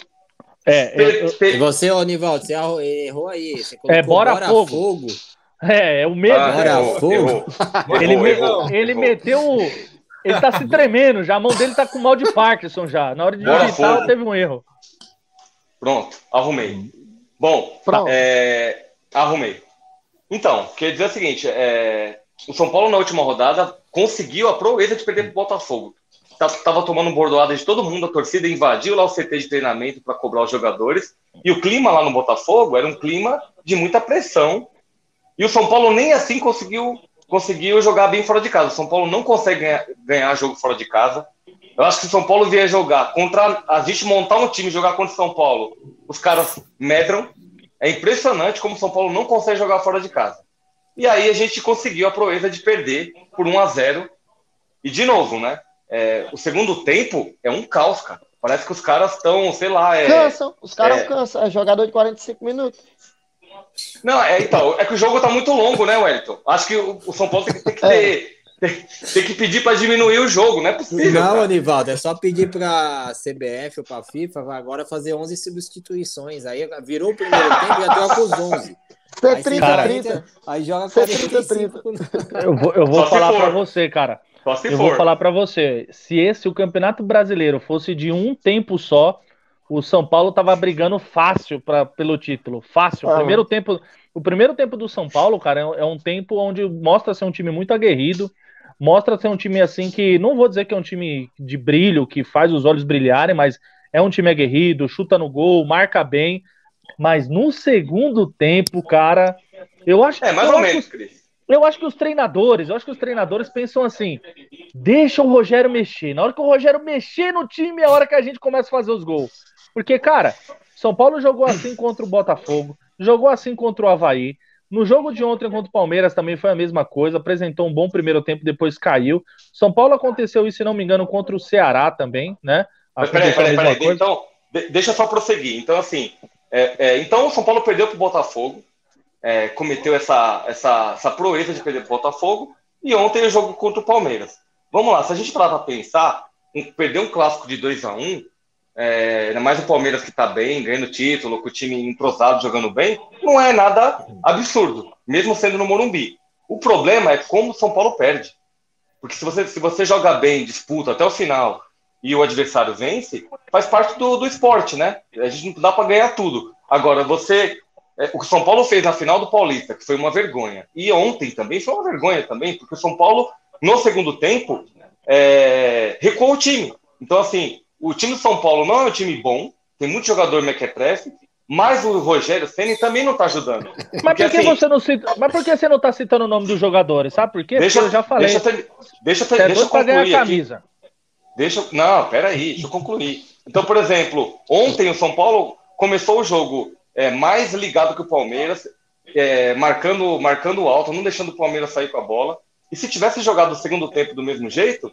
É, eu, eu... você, Onivaldo, você errou aí. Você é, bora, bora fogo. fogo. É, é o medo. Ah, bora errou, fogo. Errou. Ele, errou, errou, ele meteu. Ele tá se tremendo já. A mão dele tá com mal de Parkinson já. Na hora de digitar, teve um erro. Pronto, arrumei. Bom, Pronto. É, arrumei. Então, quer dizer o seguinte: é, o São Paulo na última rodada conseguiu a proeza de perder para o Botafogo. Tava tomando bordoada de todo mundo, a torcida invadiu lá o CT de treinamento para cobrar os jogadores. E o clima lá no Botafogo era um clima de muita pressão. E o São Paulo nem assim conseguiu, conseguiu jogar bem fora de casa. O São Paulo não consegue ganhar, ganhar jogo fora de casa. Eu acho que o São Paulo vier jogar contra. A gente montar um time jogar contra o São Paulo, os caras medram, é impressionante como o São Paulo não consegue jogar fora de casa. E aí a gente conseguiu a proeza de perder por 1 a 0 E de novo, né? É, o segundo tempo é um caos, cara. Parece que os caras estão, sei lá. É, cansam, os caras é... cansam. É jogador de 45 minutos. Não, é, então, é que o jogo tá muito longo, né, Wellington? Acho que o, o São Paulo tem, tem que ter. tem, que pedir para diminuir o jogo, não é possível. Não, cara. Anivaldo, é só pedir para CBF ou para FIFA agora fazer 11 substituições. Aí virou o primeiro tempo e já troca os 11. Aí, 30, cara, 30. aí joga 45. 30, 30. Eu vou, eu vou falar para você, cara. Eu for. vou falar para você. Se esse o Campeonato Brasileiro fosse de um tempo só, o São Paulo tava brigando fácil pra, pelo título. Fácil. Ah, primeiro tempo, o primeiro tempo do São Paulo, cara, é, é um tempo onde mostra ser um time muito aguerrido. Mostra ser um time assim que, não vou dizer que é um time de brilho, que faz os olhos brilharem, mas é um time aguerrido, chuta no gol, marca bem. Mas no segundo tempo, cara, eu acho É, mais ou menos, Cris. Eu acho que os treinadores, eu acho que os treinadores pensam assim: deixa o Rogério mexer. Na hora que o Rogério mexer no time, é a hora que a gente começa a fazer os gols. Porque, cara, São Paulo jogou assim contra o Botafogo, jogou assim contra o Havaí. No jogo de ontem contra o Palmeiras também foi a mesma coisa, apresentou um bom primeiro tempo, depois caiu. São Paulo aconteceu isso, se não me engano, contra o Ceará também, né? Mas peraí, peraí, peraí. Então, deixa eu só prosseguir. Então, assim, é, é, então o São Paulo perdeu para o Botafogo, é, cometeu essa, essa, essa proeza de perder o Botafogo, e ontem o jogo contra o Palmeiras. Vamos lá, se a gente parar para pensar, um, perder um clássico de 2 a 1 um, é, ainda mais o Palmeiras que está bem, ganhando título, com o time entrosado, jogando bem, não é nada absurdo, mesmo sendo no Morumbi. O problema é como o São Paulo perde. Porque se você, se você joga bem, disputa até o final e o adversário vence, faz parte do, do esporte, né? A gente não dá para ganhar tudo. Agora, você. É, o que o São Paulo fez na final do Paulista, que foi uma vergonha, e ontem também foi uma vergonha também, porque o São Paulo, no segundo tempo, é, recuou o time. Então, assim, o time do São Paulo não é um time bom, tem muito jogador mequetrefe, mas o Rogério Ceni também não está ajudando. Mas por que assim, você não cita, mas por que você não está citando o nome dos jogadores? Sabe por quê? Deixa, Porque eu já falei. Deixa, deixa, deixa, é deixa eu concluir aqui. Deixa, não, peraí, deixa eu concluir. Então, por exemplo, ontem o São Paulo começou o jogo é, mais ligado que o Palmeiras, é, marcando, marcando alto, não deixando o Palmeiras sair com a bola. E se tivesse jogado o segundo tempo do mesmo jeito,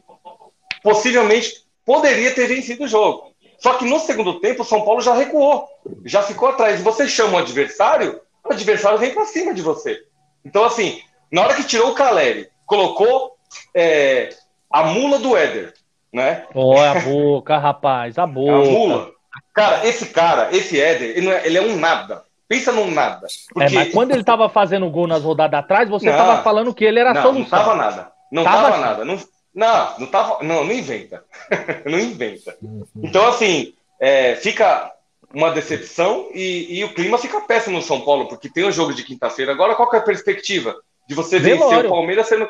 possivelmente poderia ter vencido o jogo. Só que no segundo tempo, o São Paulo já recuou, já ficou atrás. Você chama o adversário, o adversário vem para cima de você. Então, assim, na hora que tirou o Caleri, colocou é, a mula do Éder, né? Olha a boca, rapaz, a boca. A mula. Cara, esse cara, esse Éder, ele, é, ele é um nada. Pensa num nada. Porque... É, mas quando ele tava fazendo gol nas rodadas atrás, você não, tava falando que ele era não, solução. Não tava nada. Não tava, tava assim. nada. Não, não, não tava. Não, não inventa. não inventa. Então, assim, é, fica uma decepção e, e, o clima fica péssimo no São Paulo, porque tem o jogo de quinta-feira. Agora, qual é a perspectiva de você Velório. vencer o Palmeiras sendo.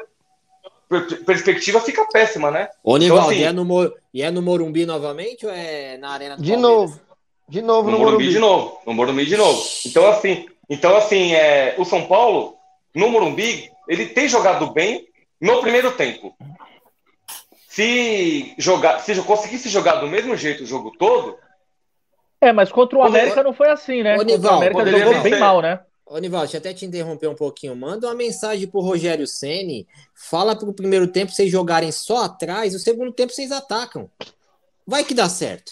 Perspectiva fica péssima, né? Ô, Nivaldo, então, assim, e, é no Mor... e é no Morumbi novamente ou é na Arena do De Palmeiras? novo. De novo no, no Morumbi. Morumbi. De novo. No Morumbi de novo. Então, assim, então, assim é, o São Paulo, no Morumbi, ele tem jogado bem no primeiro tempo se jogar, se conseguisse jogar do mesmo jeito o jogo todo. É, mas contra o América não foi assim, né? Nival, o América jogou bem mal, né? Ô, Nival, deixa eu até te interromper um pouquinho. Manda uma mensagem pro Rogério Ceni. Fala pro primeiro tempo vocês jogarem só atrás, o segundo tempo vocês atacam. Vai que dá certo.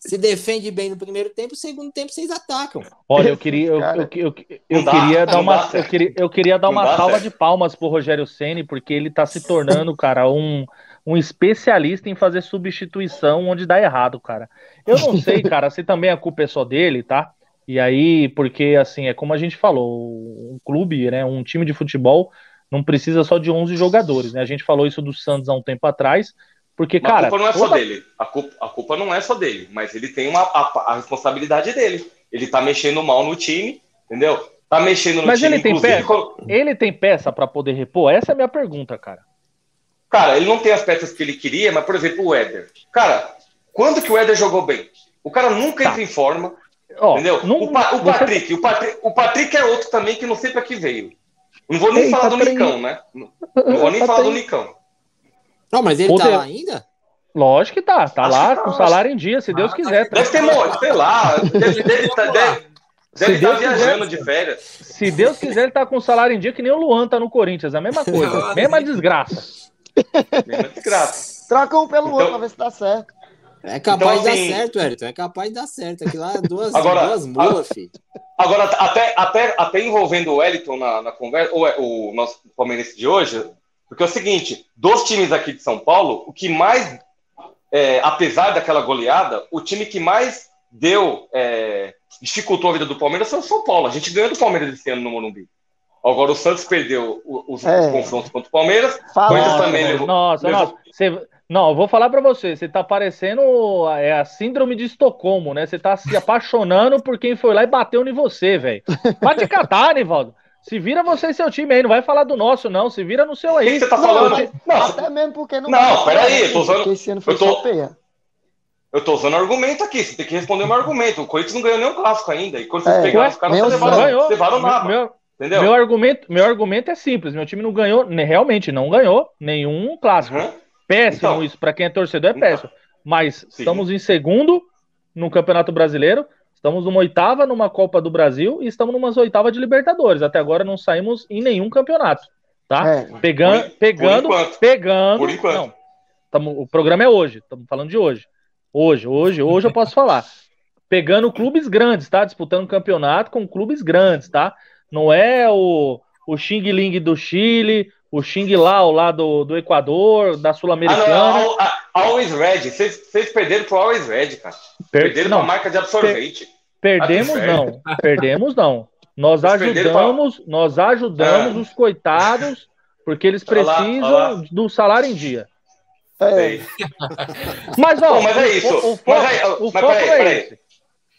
Se defende bem no primeiro tempo, no segundo tempo vocês atacam. Olha, eu queria, eu, eu, eu, eu queria dar uma, eu queria, eu queria dar uma salva de palmas pro Rogério Ceni, porque ele tá se tornando, cara, um um especialista em fazer substituição onde dá errado, cara. Eu não sei, cara, se também a culpa é só dele, tá? E aí, porque assim, é como a gente falou, um clube, né, um time de futebol não precisa só de 11 jogadores, né? A gente falou isso do Santos há um tempo atrás, porque, mas cara... A culpa não é toda... só dele, a culpa, a culpa não é só dele, mas ele tem uma, a, a responsabilidade dele. Ele tá mexendo mal no time, entendeu? Tá mexendo no mas time, ele tem peça, ele tem peça para poder repor? Essa é a minha pergunta, cara. Cara, ele não tem as peças que ele queria, mas, por exemplo, o Éder. Cara, quando que o Éder jogou bem? O cara nunca tá. entra em forma. Oh, entendeu? Não, o, pa o, Patrick, você... o, Patrick, o Patrick é outro também que não sei para que veio. Não vou nem Ei, falar do Nicão, né? Não, não vou nem falar do Nicão. Não, mas ele tá lá ainda? Lógico que tá. Tá Acho lá tá, com salário em dia, se Deus ah, quiser. Deve ter morto, sei lá. Deve, deve, tá, deve, deve estar tá viajando quiser, de férias. Se Deus quiser, ele tá com salário em dia que nem o Luan tá no Corinthians. A mesma coisa. mesma desgraça. Mesma desgraça. Troca um pelo então, outro pra ver se dá certo. É capaz então, assim, de dar certo, Elton. É capaz de dar certo. Aqui lá duas, agora, duas mulas, filho. Agora, até, até, até envolvendo o Wellington na, na conversa, o, o nosso palmeirense de hoje, Porque é o seguinte, dos times aqui de São Paulo, o que mais, é, apesar daquela goleada, o time que mais deu, é, dificultou a vida do Palmeiras foi o São Paulo. A gente ganhou do Palmeiras esse ano no Morumbi. Agora o Santos perdeu os, é. confrontos contra o Palmeiras. Fala, também levou, nossa, levou... nossa. Você, não, eu vou falar para você. Você tá parecendo é a síndrome de Estocolmo, né? Você tá se apaixonando por quem foi lá e bateu em você, velho. Vai te catar, Nivaldo. Se vira você e seu time aí, não vai falar do nosso, não. Se vira no seu aí. O que você tá falando? Não, não, até mesmo porque não. Não, peraí, eu tô usando. Esse ano foi eu tô... Eu tô usando argumento aqui, você tem que responder o meu argumento. O Corinthians não ganhou nenhum clássico ainda. E quando vocês é, pegaram os caras, vocês levaram, ganhou. levaram nada. Meu, entendeu? Meu argumento, meu argumento é simples. Meu time não ganhou, realmente não ganhou nenhum clássico. Uhum. Péssimo então, isso, para quem é torcedor é então. péssimo. Mas sim. estamos em segundo no Campeonato Brasileiro. Estamos numa oitava numa Copa do Brasil e estamos numa oitava de Libertadores. Até agora não saímos em nenhum campeonato, tá? É, pegando, por, pegando, por pegando. Por enquanto. Não, tamo, o programa é hoje. Estamos falando de hoje. Hoje, hoje, hoje eu posso falar. Pegando clubes grandes, tá? Disputando campeonato com clubes grandes, tá? Não é o, o Xing Ling do Chile, o Xing Lao lá do, do Equador, da Sul-Americana. Ah, Always Red. Vocês perderam pro Always Red, cara. Per perderam não, uma marca de absorvente. Per perdemos não. Perdemos não. Nós ajudamos, nós ajudamos ah. os coitados porque eles precisam olá, olá. do salário em dia. É. Mas, ó, mas é isso. O, o, mas aí, o mas peraí, é peraí.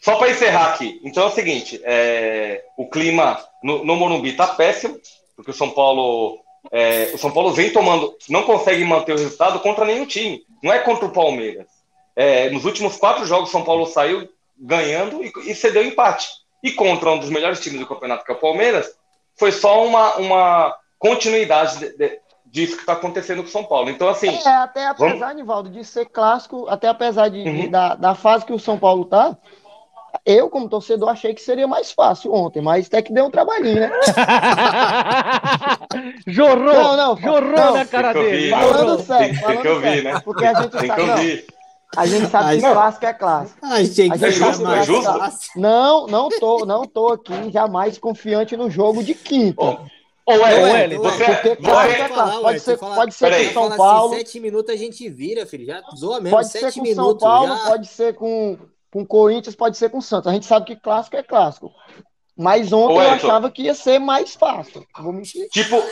Só para encerrar aqui. Então é o seguinte: é, o clima no, no Morumbi tá péssimo, porque o São Paulo. É, o São Paulo vem tomando, não consegue manter o resultado contra nenhum time. Não é contra o Palmeiras. É, nos últimos quatro jogos, o São Paulo saiu ganhando e, e cedeu empate. E contra um dos melhores times do campeonato, que é o Palmeiras, foi só uma, uma continuidade de, de, disso que está acontecendo com o São Paulo. Então, assim. É, até apesar, vamos... Nivaldo, de ser clássico, até apesar de, uhum. de da, da fase que o São Paulo tá, eu, como torcedor, achei que seria mais fácil ontem, mas até que deu um trabalhinho, né? jorrou! Não, não, jorrou não, na cara dele. Falando sério, falando tem que ouvir, né? Porque a gente tem sabe, que ouvir. Não, a gente sabe que clássico é clássico. Ai, gente, a gente é justo, é justo. Não, não tô, não tô aqui jamais confiante no jogo de quinta. Ô, Hélio, você, porque, é falar, pode, ser, pode ser com São Paulo. Assim, sete minutos a gente vira, filho. Já zoa mesmo. Pode ser com São Paulo, já... pode ser com, com Corinthians, pode ser com Santos. A gente sabe que clássico é clássico. Mas ontem Ô, eu achava que ia ser mais fácil. Vou mentir. Tipo,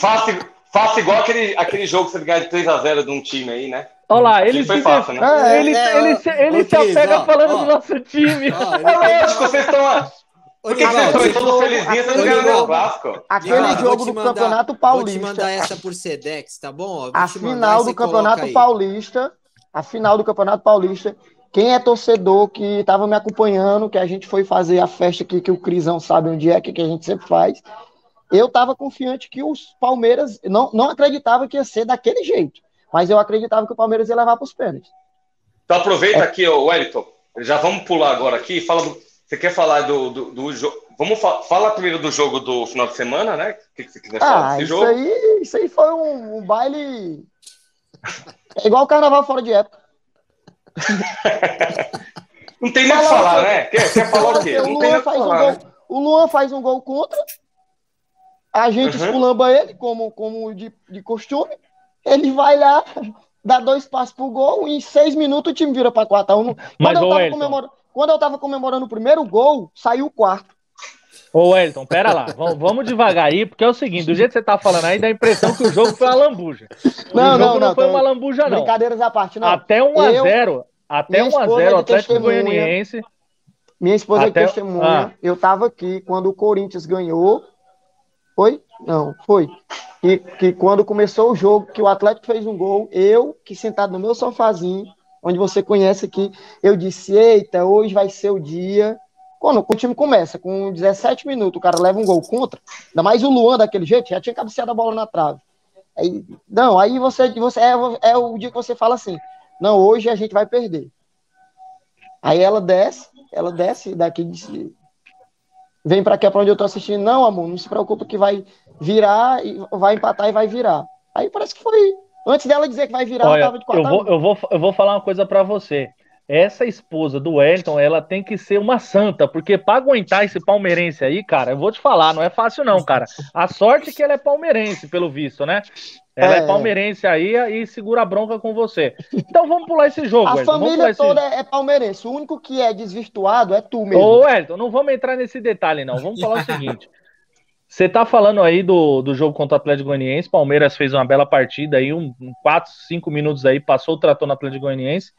faça, faça igual aquele, aquele jogo que você ganha de 3x0 de um time aí, né? Olha lá, ele foi se, fácil, né? ele, é, ele, ele, ele se apega falando ó, do nosso time. Ó, é lógico, vocês estão. Por que, vocês estão todos felizinhos vocês ganharam o Vasco? Aquele jogo do mandar, Campeonato Paulista. Vou te mandar essa por Sedex, tá bom? a final do Campeonato Paulista. A final do Campeonato Paulista. Quem é torcedor que estava me acompanhando, que a gente foi fazer a festa aqui, que o Crisão sabe onde é, que, que a gente sempre faz. Eu estava confiante que os Palmeiras. Não, não acreditava que ia ser daquele jeito. Mas eu acreditava que o Palmeiras ia levar para os pênaltis. Então aproveita é. aqui, Wellington. Já vamos pular agora aqui. Fala do, você quer falar do, do, do jogo? Vamos fa falar primeiro do jogo do final de semana, né? O que, que você quiser falar ah, desse isso jogo? Aí, isso aí foi um, um baile. É igual o carnaval fora de época. Não tem nem o que falar, né? Quer, quer falar o quê? O Luan, faz falar, um gol, né? o Luan faz um gol contra. A gente uhum. esculamba ele, como, como de, de costume. Ele vai lá, dá dois passos pro gol, e em seis minutos o time vira para 4x1. Mas, eu tava comemorando. Quando eu tava comemorando o primeiro gol, saiu o quarto. Ô, Wellington, pera lá. Vamos, vamos devagar aí, porque é o seguinte: do jeito que você tá falando aí, dá a impressão que o jogo foi uma lambuja. Não, não, não. Não foi uma lambuja, não. Brincadeiras à parte, não. Até 1x0. Até 1x0, Atlético Goianiense. Minha esposa até... é testemunha. Ah. Eu tava aqui quando o Corinthians ganhou. Foi? Não, foi. E que quando começou o jogo, que o Atlético fez um gol, eu, que sentado no meu sofazinho, onde você conhece aqui, eu disse, eita, hoje vai ser o dia. Quando o time começa com 17 minutos, o cara leva um gol contra, ainda mais o Luan daquele jeito, já tinha cabeceado a bola na trave. Aí, não, aí você, você é, é o dia que você fala assim, não, hoje a gente vai perder. Aí ela desce, ela desce daqui, vem para cá para onde eu tô assistindo, não, amor, não se preocupa que vai virar, vai empatar e vai virar. Aí parece que foi Antes dela dizer que vai virar, Olha, eu tava de 4 eu vou, eu vou, eu vou falar uma coisa para você. Essa esposa do Wellington, ela tem que ser uma santa, porque para aguentar esse palmeirense aí, cara, eu vou te falar, não é fácil não, cara. A sorte é que ela é palmeirense, pelo visto, né? Ela é, é palmeirense aí e segura a bronca com você. Então vamos pular esse jogo, A Wellington. família toda é palmeirense. O único que é desvirtuado é tu mesmo. Ô, Wellington, não vamos entrar nesse detalhe, não. Vamos falar o seguinte. Você tá falando aí do, do jogo contra o Atlético Goianiense. Palmeiras fez uma bela partida aí, um 4, 5 minutos aí, passou o trator no Atlético Goianiense.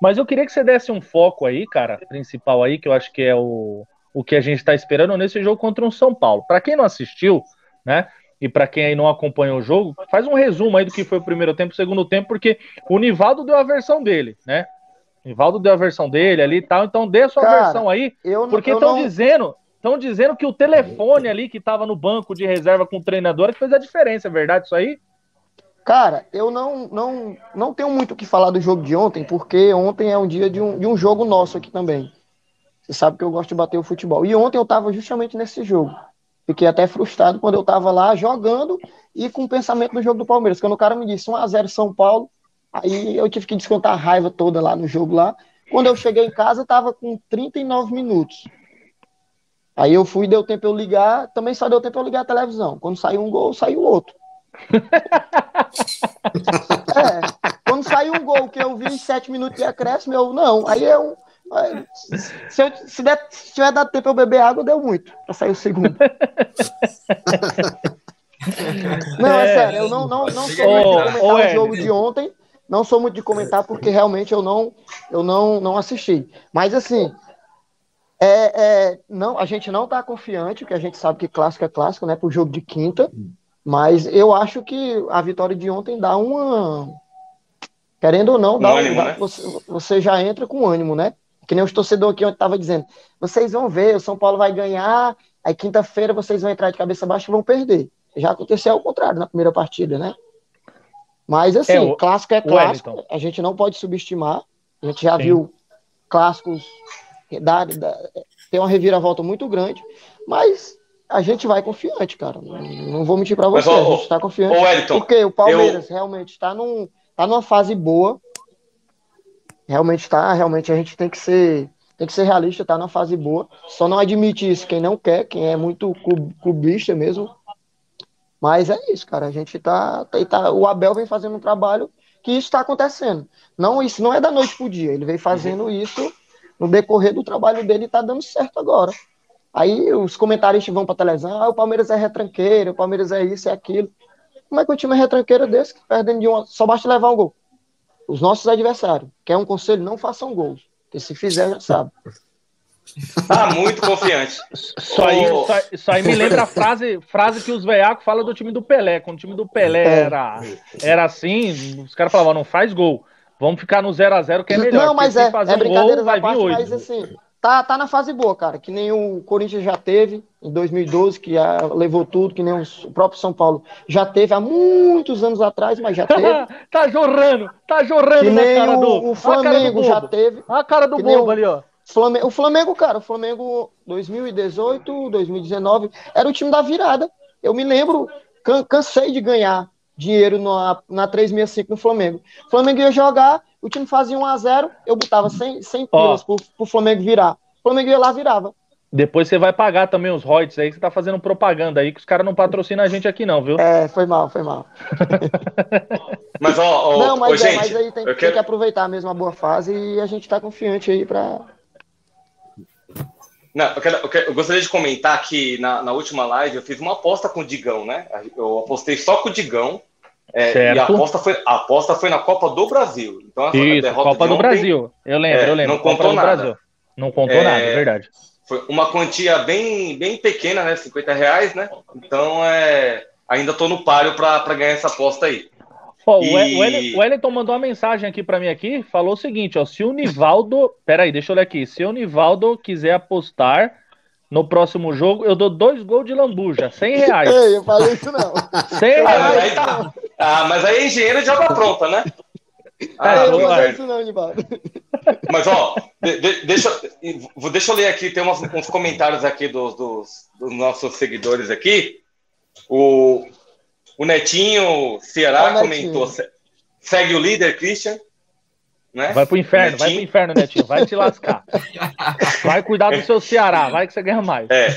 Mas eu queria que você desse um foco aí, cara, principal aí, que eu acho que é o, o que a gente está esperando nesse jogo contra o um São Paulo. Para quem não assistiu, né? E para quem aí não acompanhou o jogo, faz um resumo aí do que foi o primeiro tempo, o segundo tempo, porque o Nivaldo deu a versão dele, né? O Nivaldo deu a versão dele ali e tal, então dê a sua cara, versão aí, eu, porque estão não... dizendo, estão dizendo que o telefone ali que estava no banco de reserva com o treinador é que fez a diferença, é verdade isso aí? Cara, eu não, não, não tenho muito o que falar do jogo de ontem, porque ontem é um dia de um, de um jogo nosso aqui também. Você sabe que eu gosto de bater o futebol. E ontem eu estava justamente nesse jogo. Fiquei até frustrado quando eu estava lá jogando e com o pensamento no jogo do Palmeiras. Quando o cara me disse 1x0 São Paulo, aí eu tive que descontar a raiva toda lá no jogo lá. Quando eu cheguei em casa, estava com 39 minutos. Aí eu fui, deu tempo eu ligar, também só deu tempo eu ligar a televisão. Quando saiu um gol, saiu outro é, quando saiu um gol que eu vi em sete minutos de acréscimo, eu não. Aí eu. Se, eu, se, der, se tiver dado tempo eu beber água, deu muito para sair o segundo. não, é, é, sério, eu não, não, não sou muito de comentar o jogo de ontem. Não sou muito de comentar porque realmente eu não, eu não, não assisti. Mas assim, é, é, não, a gente não está confiante, porque a gente sabe que clássico é clássico, né? Para o jogo de quinta. Mas eu acho que a vitória de ontem dá uma. Querendo ou não, dá, um ânimo, dá né? você, você, já entra com ânimo, né? Que nem os torcedores aqui ontem estavam dizendo. Vocês vão ver, o São Paulo vai ganhar, aí quinta-feira vocês vão entrar de cabeça baixa e vão perder. Já aconteceu ao contrário na primeira partida, né? Mas assim, é, o, clássico é clássico, a gente não pode subestimar. A gente já Sim. viu clássicos dar, dar, ter uma reviravolta muito grande, mas a gente vai confiante, cara. Não, não vou mentir para você, Mas, ó, a gente está confiante. Ô, Wellington, porque o Palmeiras eu... realmente está num, tá numa fase boa. Realmente está, realmente a gente tem que ser tem que ser realista, tá numa fase boa. Só não admite isso quem não quer, quem é muito clubista mesmo. Mas é isso, cara. A gente tá, tá, tá o Abel vem fazendo um trabalho que isso está acontecendo. Não, isso não é da noite pro dia. Ele vem fazendo uhum. isso no decorrer do trabalho dele e tá dando certo agora. Aí os comentaristas vão para televisão, ah, o Palmeiras é retranqueiro, o Palmeiras é isso, é aquilo. Como é que o time é retranqueiro desse, perdendo de uma, só basta levar um gol? Os nossos adversários, quer um conselho, não façam gols, porque se fizer, já sabe. Tá muito confiante. Só aí, só, só aí me lembra a frase, frase que os veiacos falam do time do Pelé. Quando o time do Pelé é. era, era assim, os caras falavam, não faz gol. Vamos ficar no 0x0 que é melhor. Não, mas é, é brincadeira um gol, parte, mas assim, tá, tá na fase boa, cara. Que nem o Corinthians já teve em 2012, que levou tudo, que nem o próprio São Paulo já teve há muitos anos atrás, mas já teve. tá jorrando, tá jorrando que nem cara o, do. O Flamengo já teve. a cara do bobo o, ali, ó. Flamengo, o Flamengo, cara, o Flamengo 2018, 2019, era o time da virada. Eu me lembro, can, cansei de ganhar dinheiro na, na 365 no Flamengo. O Flamengo ia jogar, o time fazia 1x0, eu botava 100, 100 pilas pro, pro Flamengo virar. O Flamengo ia lá, virava. Depois você vai pagar também os royalties aí, que você tá fazendo propaganda aí, que os caras não patrocinam a gente aqui não, viu? É, foi mal, foi mal. mas, ó, ó não, mas, ó, é, gente, mas aí tem, quero... tem, que aproveitar mesmo a boa fase e a gente tá confiante aí pra... Não, eu, quero, eu, quero, eu gostaria de comentar que na, na última live eu fiz uma aposta com o Digão, né? Eu apostei só com o Digão é, e a aposta, foi, a aposta foi na Copa do Brasil. Então, Isso, Copa do ontem, Brasil. Eu lembro, é, eu lembro. Não contou nada. Brasil. Não contou é, nada, é verdade. Foi uma quantia bem, bem pequena, né? 50 reais, né? Então, é, ainda tô no páreo para ganhar essa aposta aí. Ó, e... o Wellington mandou uma mensagem aqui para mim aqui, falou o seguinte, ó, se o Nivaldo, peraí, deixa eu ler aqui, se o Nivaldo quiser apostar no próximo jogo, eu dou dois gols de lambuja, 100 reais. Ei, eu falei isso não. 100 reais. Ah, mas aí, tá. ah, mas aí é engenheiro de obra pronta, né? Ah, eu não falei isso não, Nivaldo. Mas, ó, de, de, deixa, deixa eu ler aqui, tem umas, uns comentários aqui dos, dos, dos, nossos seguidores aqui. O, o Netinho Ceará comentou, segue o líder, Christian. Né? Vai pro inferno, Netinho. vai pro inferno, Netinho. Vai te lascar. Vai cuidar do seu Ceará, vai que você ganha mais. É.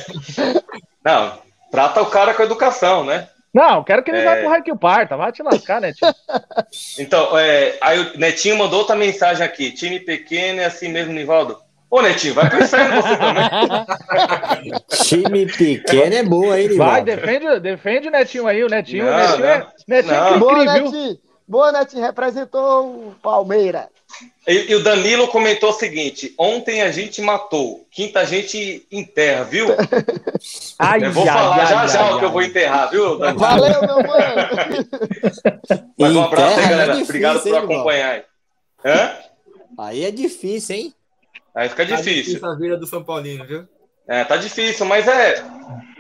Não, trata o cara com educação, né? Não, quero que ele é... vá pro Raquel Parta, vai te lascar, Netinho. Então, é, aí o Netinho mandou outra mensagem aqui. Time pequeno é assim mesmo, Nivaldo? Ô, Netinho, vai pro inferno você também. Time pequeno é boa, hein, Nivaldo? Vai, defende, defende o Netinho aí, o Netinho. Não, o Netinho, não, é, Netinho não. É boa, Netinho. Boa, Netinho, representou o Palmeiras. E, e, o Danilo comentou o seguinte: ontem a gente matou, quinta a gente enterra, viu? Ai, eu vou ai, falar ai, já já o que eu vou enterrar, viu? Danilo? Valeu, meu mano! Mas um abraço aí, galera. É difícil, Obrigado por acompanhar aí. Hã? Aí é difícil, hein? Aí fica tá difícil. difícil a vida do São Paulino, viu? É, tá difícil, mas é.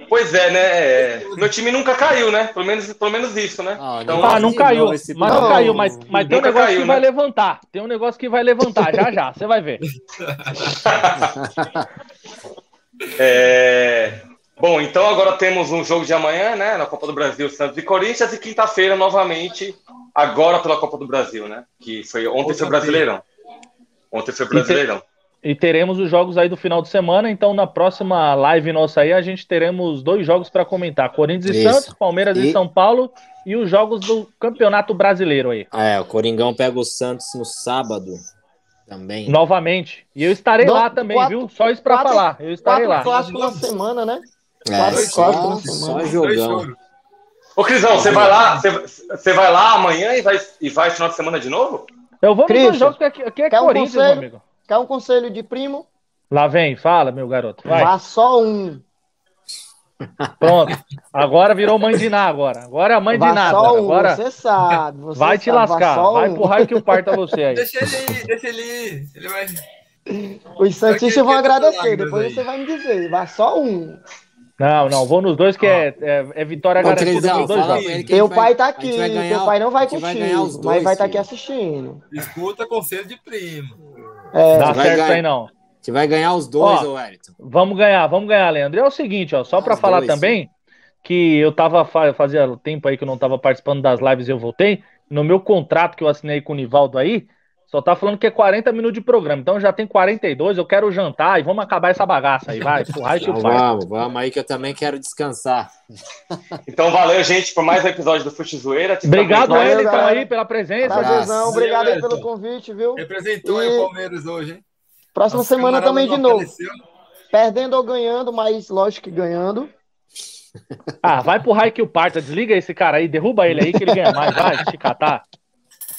Pois é, né? É... Meu time nunca caiu, né? Pelo menos, pelo menos isso, né? Ah, então, ah não caiu. Mas não caiu, mas, mas tem um negócio caiu, que né? vai levantar. Tem um negócio que vai levantar, já já, você vai ver. é... Bom, então agora temos um jogo de amanhã, né? Na Copa do Brasil, Santos e Corinthians, e quinta-feira, novamente, agora pela Copa do Brasil, né? Que foi ontem foi Brasileirão. Ontem foi Brasileirão. E teremos os jogos aí do final de semana, então na próxima live nossa aí a gente teremos dois jogos para comentar: Corinthians Isso. e Santos, Palmeiras e... e São Paulo e os jogos do Campeonato Brasileiro aí. É, o Coringão pega o Santos no sábado também. Novamente. E eu estarei Do... lá também, quatro, viu? Só isso para falar. Eu estarei quatro lá. Clássico na semana, né? É, quatro só, na semana. Só jogão. Ô, Crisão, você vai lá, você, vai lá amanhã e vai, e vai final de semana de novo? Eu vou nos jogos que aqui, aqui é Corinthians, um meu amigo. Quer um conselho de primo? Lá vem, fala, meu garoto. Vai. Vá só um. Pronto. Agora virou mãe de Ná agora. Agora é a mãe Vá de Ná. Só um, agora você sabe. Você vai te lascar. Vai um. pro raio que o parta você aí. Deixa ele ir, deixa ele ir. Ele vai... Os Santistas vão agradecer. Depois aí. você vai me dizer. Vá só um. Não, não, vou nos dois que é, é, é, vitória Bom, garantida nos dois Teu pai tá aqui, teu pai não vai contigo, vai dois, mas vai estar tá aqui assistindo. Escuta conselho de primo. É, Dá certo ganhar, aí não. Você vai ganhar os dois, ô, Wellington. Vamos ganhar, vamos ganhar, Leandro. É o seguinte, ó, só para falar dois, também sim. que eu tava fazia tempo aí que eu não tava participando das lives e eu voltei. No meu contrato que eu assinei com o Nivaldo aí, só tá falando que é 40 minutos de programa. Então já tem 42, eu quero jantar e vamos acabar essa bagaça aí, vai. Então, vamos, vamos aí que eu também quero descansar. Então valeu, gente, por mais um episódio do Fute Zoeira. Obrigado, Wellington, aí pela presença. Prazerzão, obrigado aí pelo convite, viu? Representou e... o Palmeiras hoje, hein? Próxima Nossa, semana também de novo. Apareceu. Perdendo ou ganhando, mas lógico que ganhando. Ah, vai pro Raio que o parta, desliga esse cara aí, derruba ele aí que ele ganha mais, vai, te catar.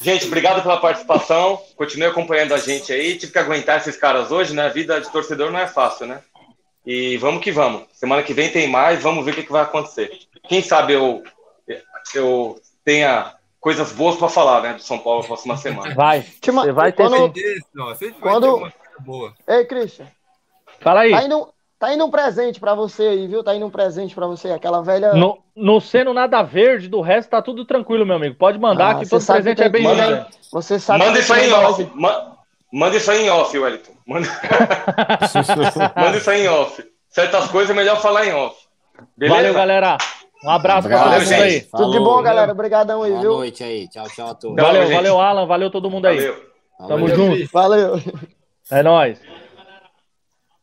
Gente, obrigado pela participação. Continue acompanhando a gente aí. Tive que aguentar esses caras hoje, né? A vida de torcedor não é fácil, né? E vamos que vamos. Semana que vem tem mais, vamos ver o que, que vai acontecer. Quem sabe eu, eu tenha coisas boas para falar, né? Do São Paulo na próxima semana. Vai. Você vai ter. Quando... Quando... Boa. Ei, Christian. Fala aí. Tá indo um presente para você aí, viu? Tá indo um presente para você, aquela velha. No, no sendo nada verde, do resto tá tudo tranquilo, meu amigo. Pode mandar, ah, que todo presente é bem manda, Você sabe. Manda isso aí em off. Manda isso aí em off, Wellington. Manda... manda isso aí em off. Certas coisas é melhor falar em off. Beleza? Valeu, galera. Um abraço para todo mundo aí. Falou, Tudo de bom, galera. Obrigadão aí, Boa viu? Boa noite aí. Tchau, tchau a todos. Valeu, valeu, Alan. Valeu todo mundo aí. Valeu. Tamo valeu. junto. Valeu. É nóis.